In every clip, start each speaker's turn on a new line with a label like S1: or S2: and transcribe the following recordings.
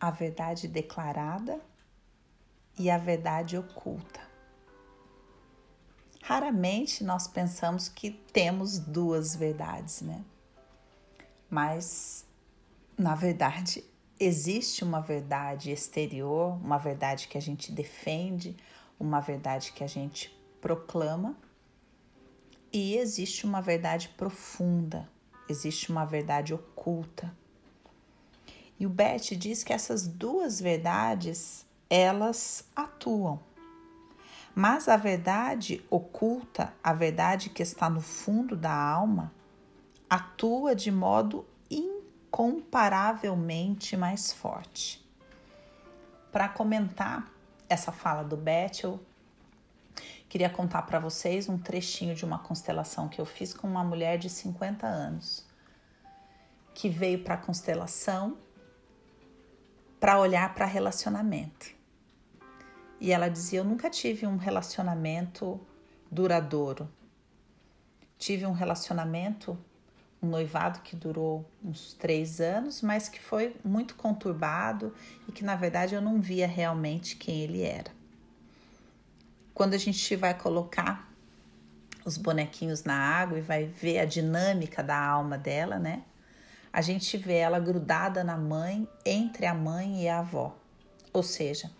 S1: a verdade declarada e a verdade oculta. Raramente nós pensamos que temos duas verdades, né? Mas, na verdade, existe uma verdade exterior, uma verdade que a gente defende, uma verdade que a gente proclama, e existe uma verdade profunda, existe uma verdade oculta. E o Bert diz que essas duas verdades, elas atuam. Mas a verdade oculta, a verdade que está no fundo da alma, atua de modo incomparavelmente mais forte. Para comentar essa fala do Bethel, queria contar para vocês um trechinho de uma constelação que eu fiz com uma mulher de 50 anos, que veio para a constelação para olhar para relacionamento. E ela dizia: Eu nunca tive um relacionamento duradouro. Tive um relacionamento, um noivado que durou uns três anos, mas que foi muito conturbado e que na verdade eu não via realmente quem ele era. Quando a gente vai colocar os bonequinhos na água e vai ver a dinâmica da alma dela, né? A gente vê ela grudada na mãe, entre a mãe e a avó. Ou seja,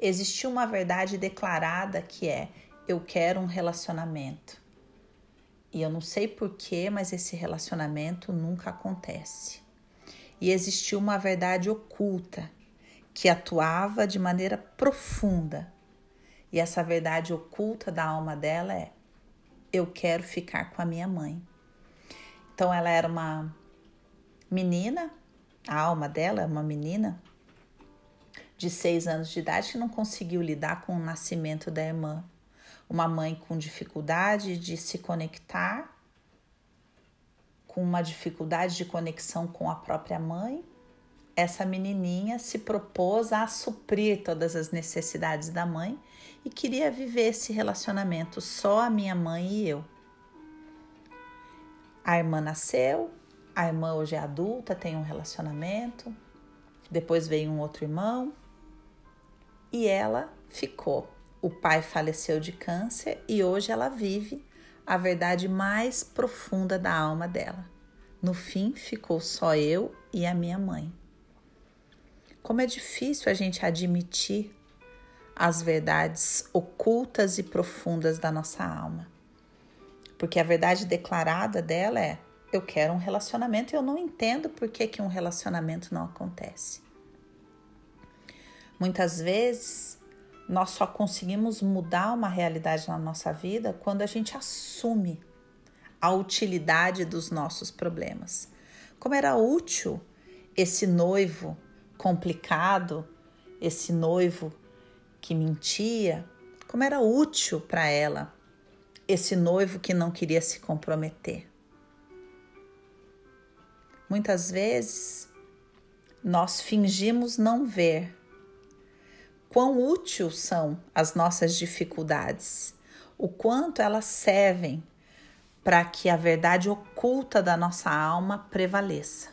S1: existiu uma verdade declarada que é: eu quero um relacionamento. E eu não sei porquê, mas esse relacionamento nunca acontece. E existiu uma verdade oculta que atuava de maneira profunda. E essa verdade oculta da alma dela é: eu quero ficar com a minha mãe. Então ela era uma menina, a alma dela é uma menina de seis anos de idade que não conseguiu lidar com o nascimento da irmã. Uma mãe com dificuldade de se conectar, com uma dificuldade de conexão com a própria mãe. Essa menininha se propôs a suprir todas as necessidades da mãe e queria viver esse relacionamento só a minha mãe e eu. A irmã nasceu, a irmã hoje é adulta, tem um relacionamento. Depois veio um outro irmão, e ela ficou. O pai faleceu de câncer e hoje ela vive a verdade mais profunda da alma dela. No fim, ficou só eu e a minha mãe. Como é difícil a gente admitir as verdades ocultas e profundas da nossa alma. Porque a verdade declarada dela é: eu quero um relacionamento e eu não entendo por que, que um relacionamento não acontece. Muitas vezes nós só conseguimos mudar uma realidade na nossa vida quando a gente assume a utilidade dos nossos problemas. Como era útil esse noivo complicado, esse noivo que mentia, como era útil para ela esse noivo que não queria se comprometer. Muitas vezes nós fingimos não ver quão útil são as nossas dificuldades, o quanto elas servem para que a verdade oculta da nossa alma prevaleça.